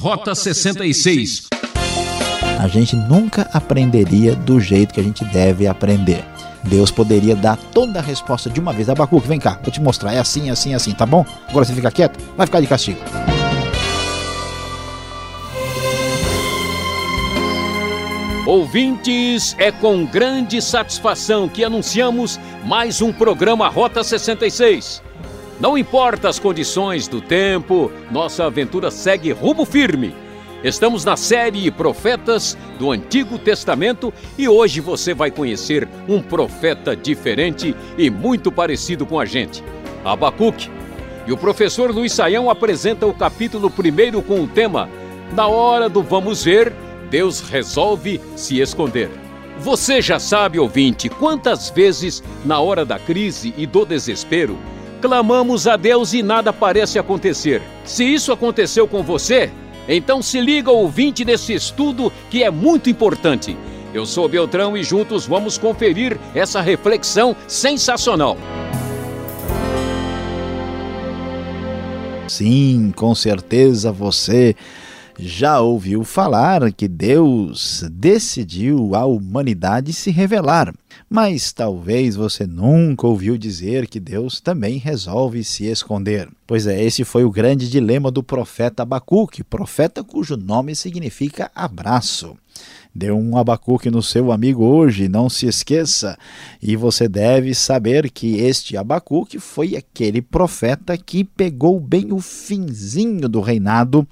Rota 66. A gente nunca aprenderia do jeito que a gente deve aprender. Deus poderia dar toda a resposta de uma vez. Abacuque, vem cá, vou te mostrar. É assim, assim, assim, tá bom? Agora você fica quieto, vai ficar de castigo. Ouvintes, é com grande satisfação que anunciamos mais um programa Rota 66. Não importa as condições do tempo, nossa aventura segue rumo firme. Estamos na série Profetas do Antigo Testamento e hoje você vai conhecer um profeta diferente e muito parecido com a gente, Abacuque. E o professor Luiz Saião apresenta o capítulo primeiro com o tema Na hora do vamos ver, Deus resolve se esconder. Você já sabe, ouvinte, quantas vezes, na hora da crise e do desespero, clamamos a Deus e nada parece acontecer. Se isso aconteceu com você, então se liga, ouvinte, nesse estudo que é muito importante. Eu sou Beltrão e juntos vamos conferir essa reflexão sensacional. Sim, com certeza você já ouviu falar que Deus decidiu a humanidade se revelar, mas talvez você nunca ouviu dizer que Deus também resolve se esconder. Pois é, esse foi o grande dilema do profeta Abacuque, profeta cujo nome significa abraço. Dê um abacuque no seu amigo hoje, não se esqueça. E você deve saber que este abacuque foi aquele profeta que pegou bem o finzinho do reinado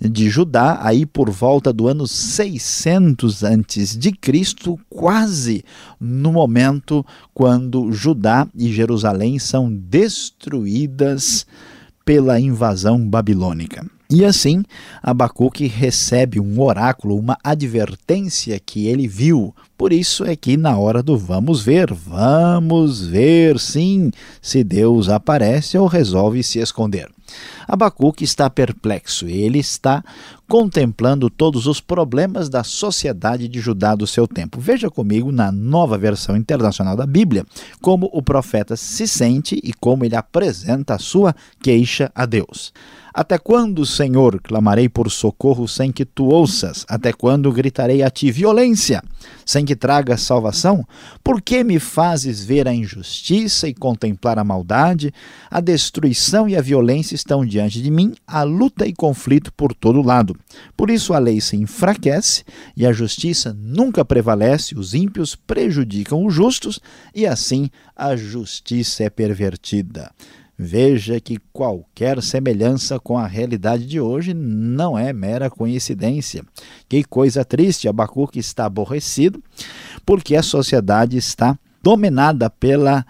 de Judá, aí por volta do ano 600 antes de Cristo, quase no momento quando Judá e Jerusalém são destruídas pela invasão babilônica. E assim, Abacuque recebe um oráculo, uma advertência que ele viu. Por isso é que na hora do vamos ver, vamos ver sim se Deus aparece ou resolve se esconder. Abacuque está perplexo, ele está contemplando todos os problemas da sociedade de Judá do seu tempo. Veja comigo na nova versão internacional da Bíblia como o profeta se sente e como ele apresenta a sua queixa a Deus. Até quando, Senhor, clamarei por socorro sem que tu ouças? Até quando gritarei a ti violência, sem que tragas salvação? Por que me fazes ver a injustiça e contemplar a maldade? A destruição e a violência estão diante de mim, a luta e conflito por todo lado. Por isso a lei se enfraquece e a justiça nunca prevalece, os ímpios prejudicam os justos e assim a justiça é pervertida. Veja que qualquer semelhança com a realidade de hoje não é mera coincidência. Que coisa triste, Abacuque está aborrecido porque a sociedade está dominada pela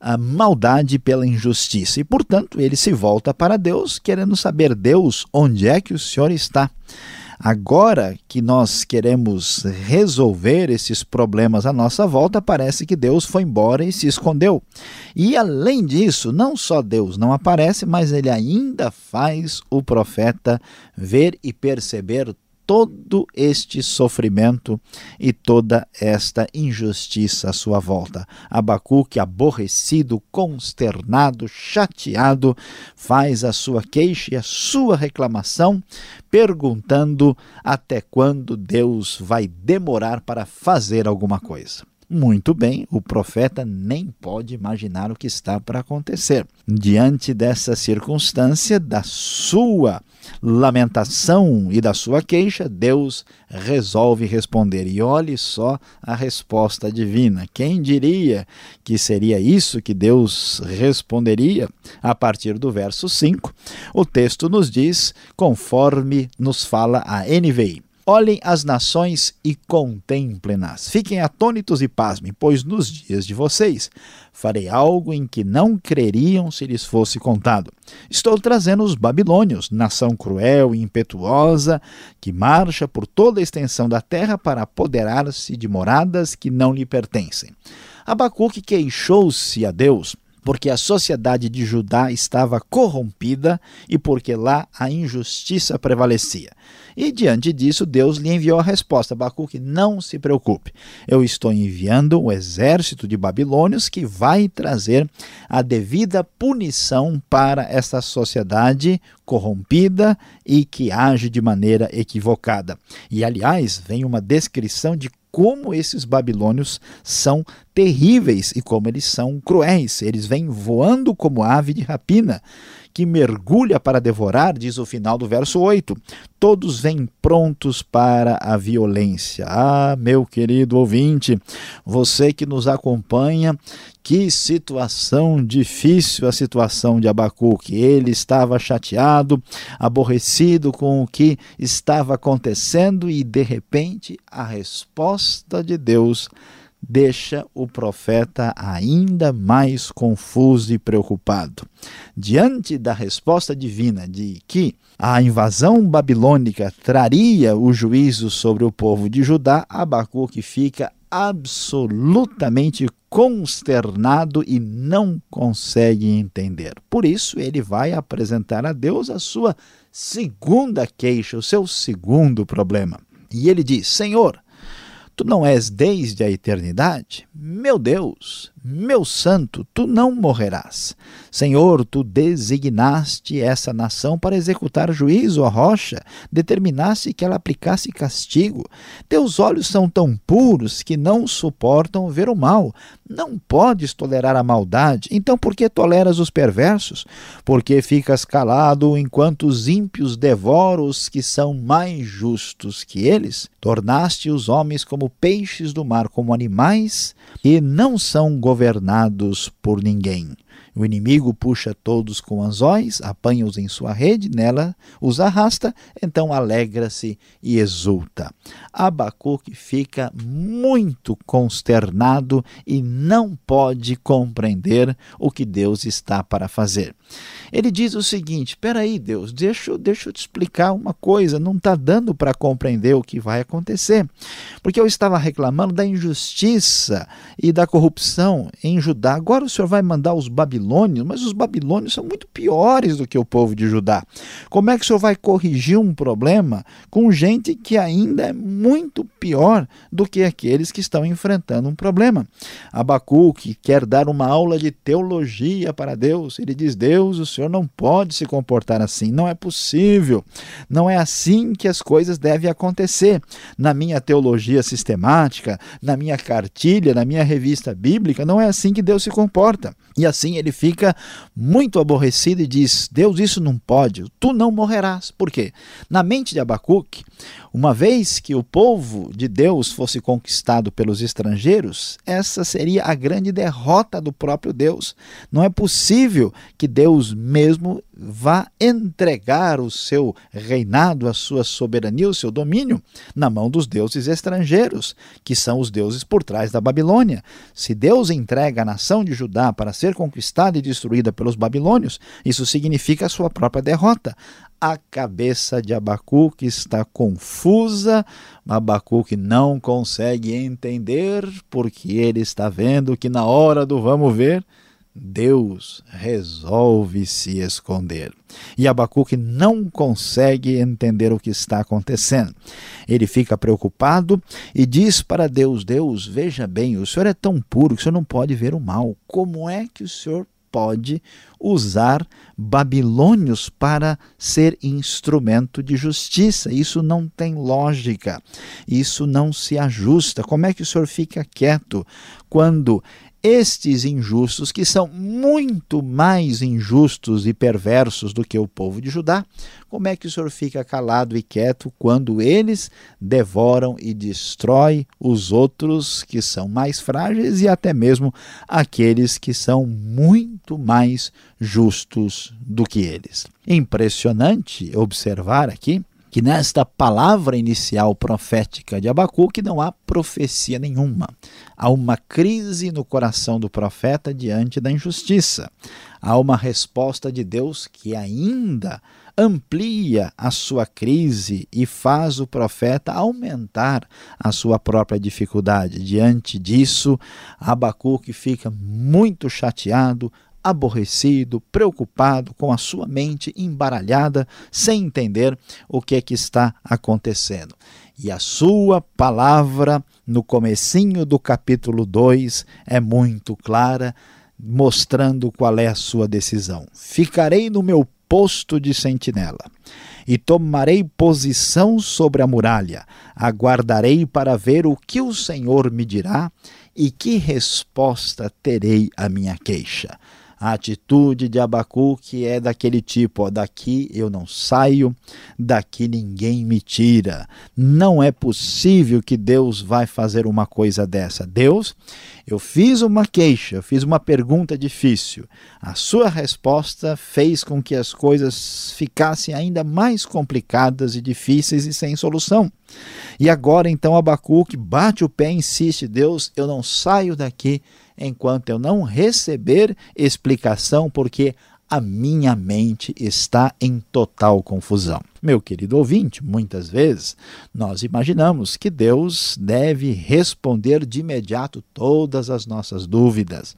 a maldade pela injustiça. E, portanto, ele se volta para Deus, querendo saber, Deus, onde é que o Senhor está? Agora que nós queremos resolver esses problemas à nossa volta, parece que Deus foi embora e se escondeu. E além disso, não só Deus não aparece, mas ele ainda faz o profeta ver e perceber todo este sofrimento e toda esta injustiça à sua volta. Abacuque, aborrecido, consternado, chateado, faz a sua queixa e a sua reclamação, perguntando até quando Deus vai demorar para fazer alguma coisa. Muito bem, o profeta nem pode imaginar o que está para acontecer. Diante dessa circunstância, da sua lamentação e da sua queixa, Deus resolve responder. E olhe só a resposta divina. Quem diria que seria isso que Deus responderia? A partir do verso 5, o texto nos diz, conforme nos fala a NVI. Olhem as nações e contemplem-nas. Fiquem atônitos e pasmem, pois nos dias de vocês farei algo em que não creriam se lhes fosse contado. Estou trazendo os babilônios, nação cruel e impetuosa, que marcha por toda a extensão da terra para apoderar-se de moradas que não lhe pertencem. Abacuque queixou-se a Deus porque a sociedade de Judá estava corrompida e porque lá a injustiça prevalecia. E diante disso, Deus lhe enviou a resposta: Abacuque, não se preocupe. Eu estou enviando o exército de babilônios que vai trazer a devida punição para esta sociedade corrompida e que age de maneira equivocada. E aliás, vem uma descrição de como esses babilônios são terríveis e como eles são cruéis. Eles vêm voando como ave de rapina que mergulha para devorar, diz o final do verso 8. Todos vêm prontos para a violência. Ah, meu querido ouvinte, você que nos acompanha, que situação difícil a situação de Abacuque. Ele estava chateado, aborrecido com o que estava acontecendo e, de repente, a resposta de Deus deixa o profeta ainda mais confuso e preocupado. Diante da resposta divina de que a invasão babilônica traria o juízo sobre o povo de Judá, Abacuque fica absolutamente consternado e não consegue entender. Por isso, ele vai apresentar a Deus a sua segunda queixa, o seu segundo problema. E ele diz: Senhor, Tu não és desde a eternidade? Meu Deus, meu santo, tu não morrerás. Senhor, tu designaste essa nação para executar juízo à rocha, determinaste que ela aplicasse castigo. Teus olhos são tão puros que não suportam ver o mal. Não podes tolerar a maldade. Então por que toleras os perversos? Porque ficas calado enquanto os ímpios devoram os que são mais justos que eles? Tornaste os homens como peixes do mar, como animais que não são por ninguém. O inimigo puxa todos com anzóis, apanha-os em sua rede, nela os arrasta, então alegra-se e exulta. Abacuque fica muito consternado e não pode compreender o que Deus está para fazer. Ele diz o seguinte: Peraí, Deus, deixa, deixa eu te explicar uma coisa, não está dando para compreender o que vai acontecer. Porque eu estava reclamando da injustiça e da corrupção em Judá. Agora o Senhor vai mandar os babilônios, mas os babilônios são muito piores do que o povo de Judá. Como é que o Senhor vai corrigir um problema com gente que ainda é muito pior do que aqueles que estão enfrentando um problema? Abacuque quer dar uma aula de teologia para Deus. Ele diz: Deus, o Senhor não pode se comportar assim, não é possível. Não é assim que as coisas devem acontecer. Na minha teologia sistemática, na minha cartilha, na minha revista bíblica, não é assim que Deus se comporta. E assim ele fica muito aborrecido e diz: Deus, isso não pode, tu não morrerás. Por quê? Na mente de Abacuque, uma vez que o povo de Deus fosse conquistado pelos estrangeiros, essa seria a grande derrota do próprio Deus. Não é possível que Deus mesmo vá entregar o seu reinado, a sua soberania, o seu domínio na mão dos deuses estrangeiros, que são os deuses por trás da Babilônia. Se Deus entrega a nação de Judá para ser conquistada e destruída pelos babilônios, isso significa a sua própria derrota. A cabeça de Abacuque está confusa, Abacuque não consegue entender, porque ele está vendo que na hora do vamos ver, Deus resolve se esconder. E Abacuque não consegue entender o que está acontecendo. Ele fica preocupado e diz para Deus: Deus, veja bem, o Senhor é tão puro que o Senhor não pode ver o mal. Como é que o Senhor pode usar babilônios para ser instrumento de justiça. Isso não tem lógica. Isso não se ajusta. Como é que o senhor fica quieto quando estes injustos, que são muito mais injustos e perversos do que o povo de Judá, como é que o Senhor fica calado e quieto quando eles devoram e destrói os outros que são mais frágeis e até mesmo aqueles que são muito mais justos do que eles? Impressionante observar aqui que nesta palavra inicial profética de Abacuque não há profecia nenhuma. Há uma crise no coração do profeta diante da injustiça. Há uma resposta de Deus que ainda amplia a sua crise e faz o profeta aumentar a sua própria dificuldade. Diante disso, Abacuque fica muito chateado, aborrecido, preocupado, com a sua mente embaralhada, sem entender o que é que está acontecendo. E a sua palavra no comecinho do capítulo 2 é muito clara, mostrando qual é a sua decisão. Ficarei no meu posto de sentinela e tomarei posição sobre a muralha. Aguardarei para ver o que o Senhor me dirá e que resposta terei à minha queixa. A atitude de Abacuque é daquele tipo: ó, daqui eu não saio, daqui ninguém me tira. Não é possível que Deus vai fazer uma coisa dessa. Deus, eu fiz uma queixa, eu fiz uma pergunta difícil. A sua resposta fez com que as coisas ficassem ainda mais complicadas e difíceis e sem solução. E agora então Abacuque bate o pé e insiste: Deus, eu não saio daqui enquanto eu não receber explicação, porque a minha mente está em total confusão. Meu querido ouvinte, muitas vezes nós imaginamos que Deus deve responder de imediato todas as nossas dúvidas,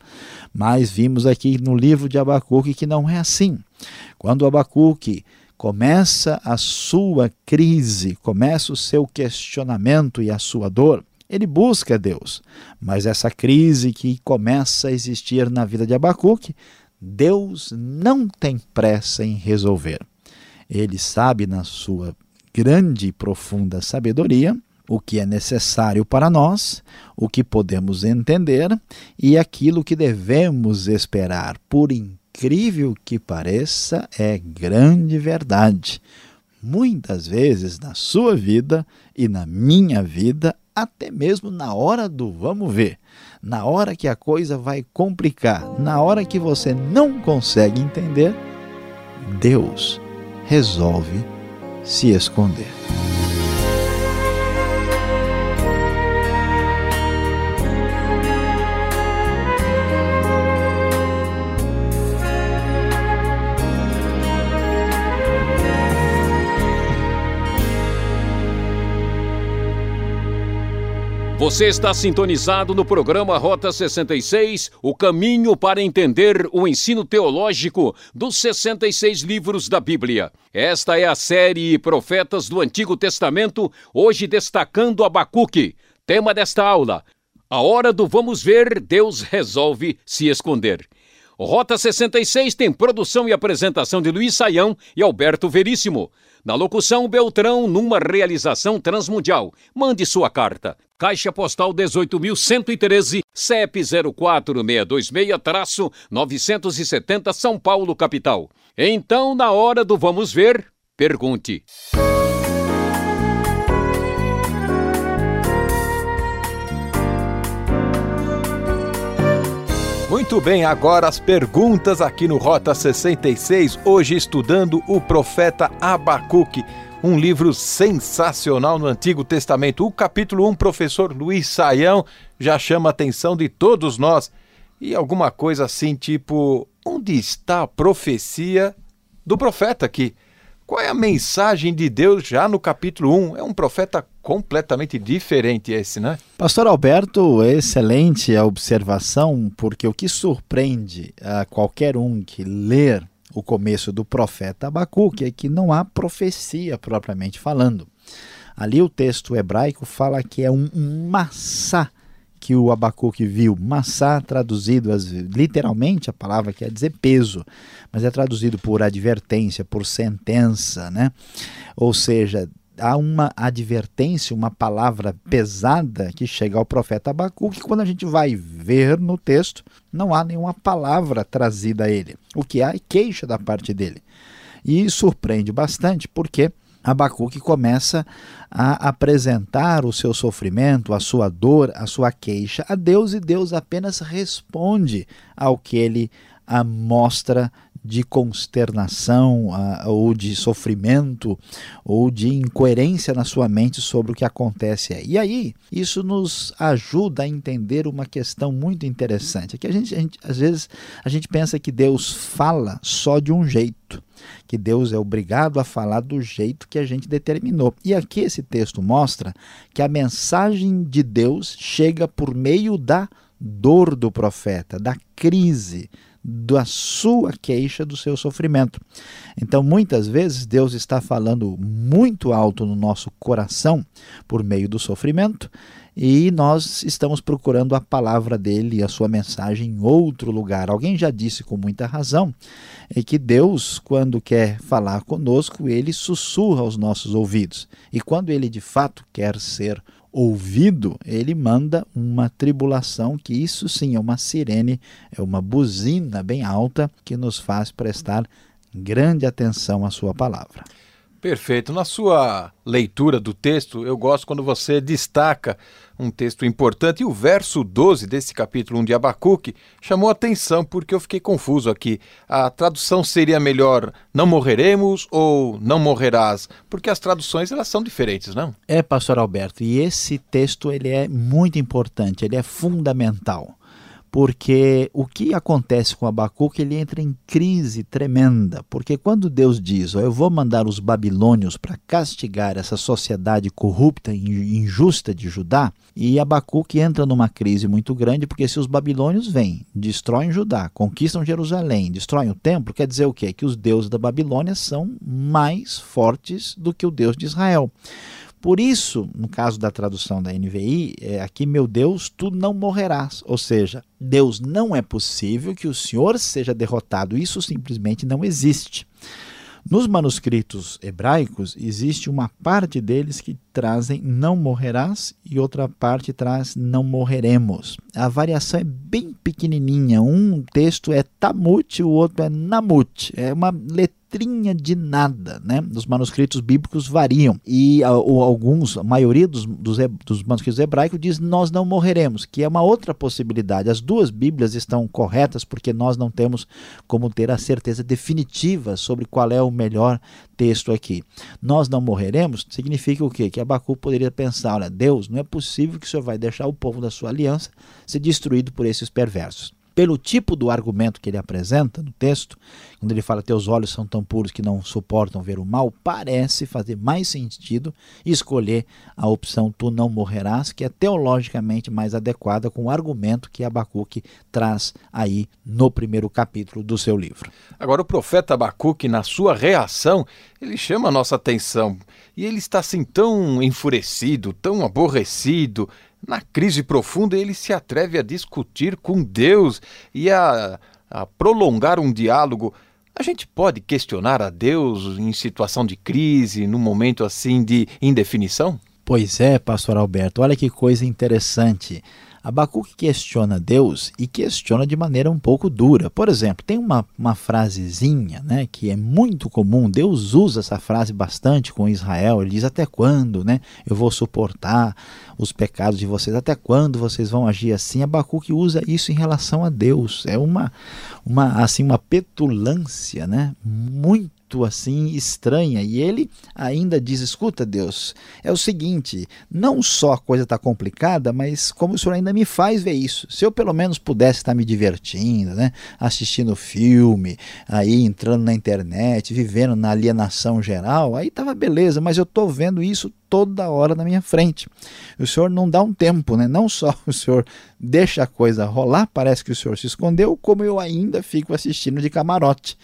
mas vimos aqui no livro de Abacuque que não é assim. Quando Abacuque começa a sua crise, começa o seu questionamento e a sua dor, ele busca Deus. Mas essa crise que começa a existir na vida de Abacuque, Deus não tem pressa em resolver. Ele sabe, na sua grande e profunda sabedoria, o que é necessário para nós, o que podemos entender e aquilo que devemos esperar. Por incrível que pareça, é grande verdade. Muitas vezes na sua vida e na minha vida até mesmo na hora do vamos ver, na hora que a coisa vai complicar, na hora que você não consegue entender, Deus resolve se esconder. Você está sintonizado no programa Rota 66, o caminho para entender o ensino teológico dos 66 livros da Bíblia. Esta é a série Profetas do Antigo Testamento, hoje destacando Abacuque. Tema desta aula: A hora do vamos ver, Deus resolve se esconder. Rota 66 tem produção e apresentação de Luiz Saião e Alberto Veríssimo. Na locução, Beltrão, numa realização transmundial. Mande sua carta. Caixa Postal 18.113, CEP 04626-970 São Paulo, capital. Então, na hora do vamos ver, pergunte. Muito bem, agora as perguntas aqui no Rota 66, hoje estudando o profeta Abacuque, um livro sensacional no Antigo Testamento. O capítulo 1, professor Luiz Saião, já chama a atenção de todos nós. E alguma coisa assim, tipo, onde está a profecia do profeta aqui? Qual é a mensagem de Deus já no capítulo 1? É um profeta completamente diferente esse, né? Pastor Alberto, excelente a observação, porque o que surpreende a qualquer um que ler o começo do profeta Abacuque é que não há profecia propriamente falando. Ali o texto hebraico fala que é um massá que o Abacuque viu. Massá, traduzido literalmente, a palavra quer dizer peso, mas é traduzido por advertência, por sentença, né? Ou seja, há uma advertência, uma palavra pesada que chega ao profeta Abacuque, que quando a gente vai ver no texto, não há nenhuma palavra trazida a ele. O que há é queixa da parte dele. E surpreende bastante, porque Abacuque começa a apresentar o seu sofrimento, a sua dor, a sua queixa a Deus e Deus apenas responde ao que ele mostra de consternação uh, ou de sofrimento ou de incoerência na sua mente sobre o que acontece aí. E aí, isso nos ajuda a entender uma questão muito interessante. É que a gente, a gente, às vezes a gente pensa que Deus fala só de um jeito, que Deus é obrigado a falar do jeito que a gente determinou. E aqui esse texto mostra que a mensagem de Deus chega por meio da dor do profeta, da crise, da sua queixa, do seu sofrimento. Então, muitas vezes, Deus está falando muito alto no nosso coração por meio do sofrimento e nós estamos procurando a palavra dele e a sua mensagem em outro lugar. Alguém já disse com muita razão é que Deus, quando quer falar conosco, ele sussurra aos nossos ouvidos. E quando ele de fato quer ser ouvido, ele manda uma tribulação, que isso sim é uma sirene, é uma buzina bem alta que nos faz prestar grande atenção à sua palavra. Perfeito. Na sua leitura do texto, eu gosto quando você destaca um texto importante e o verso 12 desse capítulo 1 de Abacuque chamou atenção porque eu fiquei confuso aqui. A tradução seria melhor não morreremos ou não morrerás, porque as traduções elas são diferentes, não? É, pastor Alberto, e esse texto ele é muito importante, ele é fundamental porque o que acontece com Abacuque, ele entra em crise tremenda, porque quando Deus diz, oh, eu vou mandar os babilônios para castigar essa sociedade corrupta e injusta de Judá, e Abacuque entra numa crise muito grande, porque se os babilônios vêm, destroem Judá, conquistam Jerusalém, destroem o templo, quer dizer o quê? Que os deuses da Babilônia são mais fortes do que o Deus de Israel. Por isso, no caso da tradução da NVI, é aqui, meu Deus, tu não morrerás. Ou seja, Deus não é possível que o Senhor seja derrotado. Isso simplesmente não existe. Nos manuscritos hebraicos, existe uma parte deles que trazem não morrerás e outra parte traz não morreremos. A variação é bem pequenininha. Um texto é tamut, o outro é namut. É uma letra letrinha de nada, né? Os manuscritos bíblicos variam e ou, alguns, a maioria dos, dos, dos manuscritos hebraicos diz nós não morreremos, que é uma outra possibilidade. As duas Bíblias estão corretas porque nós não temos como ter a certeza definitiva sobre qual é o melhor texto aqui. Nós não morreremos significa o quê? Que Abacu poderia pensar, olha, Deus, não é possível que o Senhor vai deixar o povo da sua aliança ser destruído por esses perversos pelo tipo do argumento que ele apresenta no texto, quando ele fala teus olhos são tão puros que não suportam ver o mal, parece fazer mais sentido escolher a opção tu não morrerás, que é teologicamente mais adequada com o argumento que Abacuque traz aí no primeiro capítulo do seu livro. Agora o profeta Abacuque, na sua reação, ele chama a nossa atenção e ele está assim tão enfurecido, tão aborrecido, na crise profunda, ele se atreve a discutir com Deus e a, a prolongar um diálogo. A gente pode questionar a Deus em situação de crise, num momento assim de indefinição? Pois é, pastor Alberto, olha que coisa interessante. Abacuque questiona Deus e questiona de maneira um pouco dura. Por exemplo, tem uma, uma frasezinha né, que é muito comum, Deus usa essa frase bastante com Israel, ele diz até quando né, eu vou suportar os pecados de vocês, até quando vocês vão agir assim? Abacuque usa isso em relação a Deus, é uma, uma, assim, uma petulância né, muito muito assim estranha. E ele ainda diz: escuta, Deus, é o seguinte, não só a coisa está complicada, mas como o senhor ainda me faz ver isso. Se eu pelo menos pudesse estar me divertindo, né? assistindo filme, aí entrando na internet, vivendo na alienação geral, aí tava beleza, mas eu estou vendo isso toda hora na minha frente. O senhor não dá um tempo, né? Não só o senhor deixa a coisa rolar, parece que o senhor se escondeu, como eu ainda fico assistindo de camarote.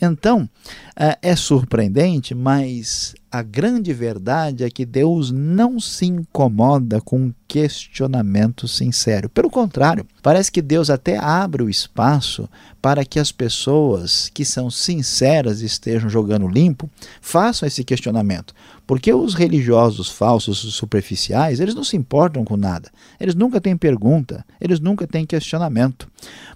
Então, é, é surpreendente, mas a grande verdade é que Deus não se incomoda com questionamento sincero. Pelo contrário, parece que Deus até abre o espaço para que as pessoas que são sinceras estejam jogando limpo façam esse questionamento. Porque os religiosos falsos, os superficiais, eles não se importam com nada. Eles nunca têm pergunta, eles nunca têm questionamento.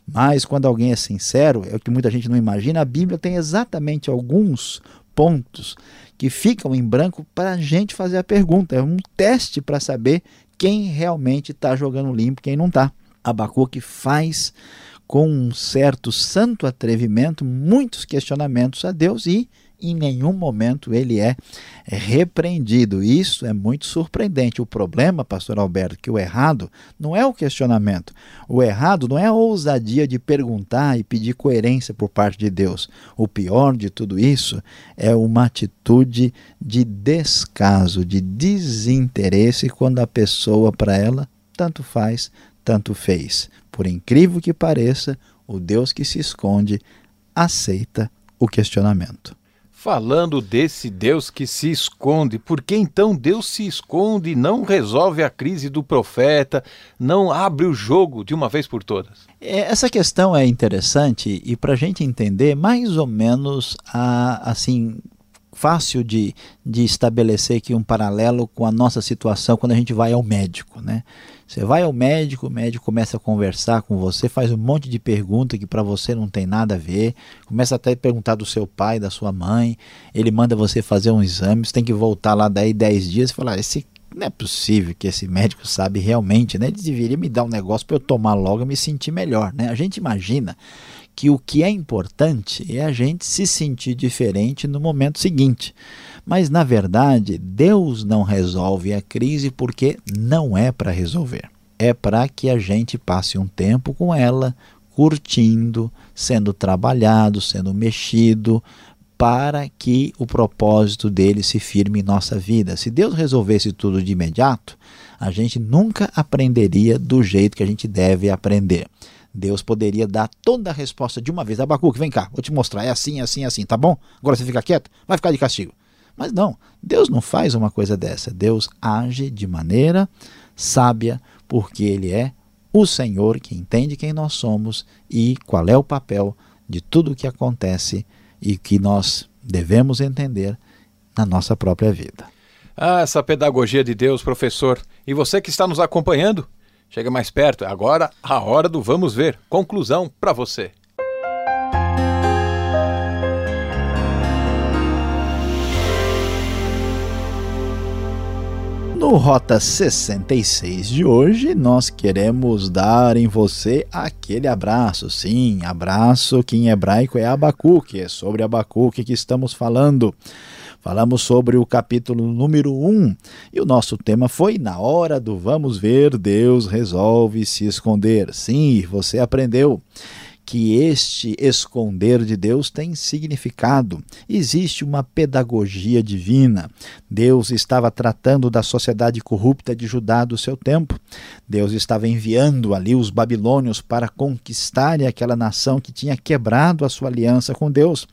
Mas quando alguém é sincero, é o que muita gente não imagina, a Bíblia tem exatamente alguns pontos que ficam em branco para a gente fazer a pergunta. É um teste para saber quem realmente está jogando limpo quem não está. Abacuque faz com um certo santo atrevimento muitos questionamentos a Deus e em nenhum momento ele é repreendido. Isso é muito surpreendente. O problema, pastor Alberto, que o errado não é o questionamento. O errado não é a ousadia de perguntar e pedir coerência por parte de Deus. O pior de tudo isso é uma atitude de descaso, de desinteresse quando a pessoa para ela tanto faz, tanto fez. Por incrível que pareça, o Deus que se esconde aceita o questionamento. Falando desse Deus que se esconde, por que então Deus se esconde e não resolve a crise do profeta, não abre o jogo de uma vez por todas? É, essa questão é interessante e para a gente entender mais ou menos a, assim fácil de, de estabelecer aqui um paralelo com a nossa situação quando a gente vai ao médico, né? Você vai ao médico, o médico começa a conversar com você, faz um monte de perguntas que para você não tem nada a ver, começa até a perguntar do seu pai, da sua mãe, ele manda você fazer um exame, você tem que voltar lá daí 10 dias e falar, esse não é possível que esse médico sabe realmente, né? Ele deveria me dar um negócio para eu tomar logo e me sentir melhor, né? A gente imagina que o que é importante é a gente se sentir diferente no momento seguinte. Mas, na verdade, Deus não resolve a crise porque não é para resolver. É para que a gente passe um tempo com ela, curtindo, sendo trabalhado, sendo mexido, para que o propósito dele se firme em nossa vida. Se Deus resolvesse tudo de imediato, a gente nunca aprenderia do jeito que a gente deve aprender. Deus poderia dar toda a resposta de uma vez. Abacuque, vem cá, vou te mostrar. É assim, é assim, é assim, tá bom? Agora você fica quieto, vai ficar de castigo. Mas não, Deus não faz uma coisa dessa. Deus age de maneira sábia, porque Ele é o Senhor que entende quem nós somos e qual é o papel de tudo o que acontece e que nós devemos entender na nossa própria vida. Ah, essa pedagogia de Deus, professor. E você que está nos acompanhando, Chega mais perto, agora a hora do vamos ver. Conclusão para você. No Rota 66 de hoje, nós queremos dar em você aquele abraço. Sim, abraço que em hebraico é Abacuque, é sobre Abacuque que estamos falando. Falamos sobre o capítulo número 1 e o nosso tema foi Na hora do vamos ver, Deus resolve se esconder. Sim, você aprendeu que este esconder de Deus tem significado. Existe uma pedagogia divina. Deus estava tratando da sociedade corrupta de Judá do seu tempo. Deus estava enviando ali os babilônios para conquistarem aquela nação que tinha quebrado a sua aliança com Deus.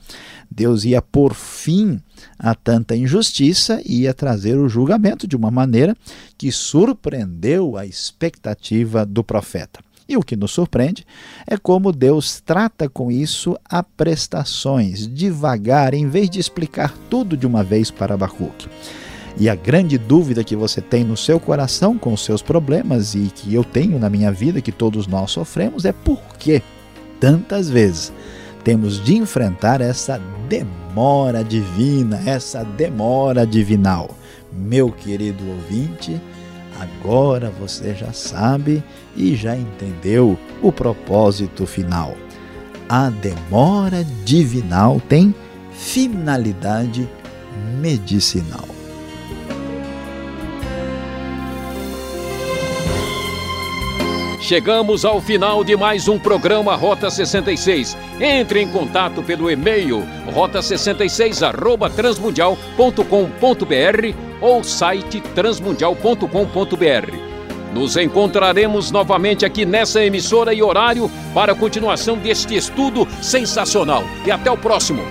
Deus ia por fim a tanta injustiça e ia trazer o julgamento de uma maneira que surpreendeu a expectativa do profeta. E o que nos surpreende é como Deus trata com isso a prestações, devagar, em vez de explicar tudo de uma vez para Abacuque. E a grande dúvida que você tem no seu coração com os seus problemas e que eu tenho na minha vida, que todos nós sofremos, é por que tantas vezes temos de enfrentar essa demora divina, essa demora divinal. Meu querido ouvinte, Agora você já sabe e já entendeu o propósito final. A demora divinal tem finalidade medicinal. Chegamos ao final de mais um programa Rota 66. Entre em contato pelo e-mail rota66@transmundial.com.br ou site transmundial.com.br. Nos encontraremos novamente aqui nessa emissora e horário para a continuação deste estudo sensacional. E até o próximo.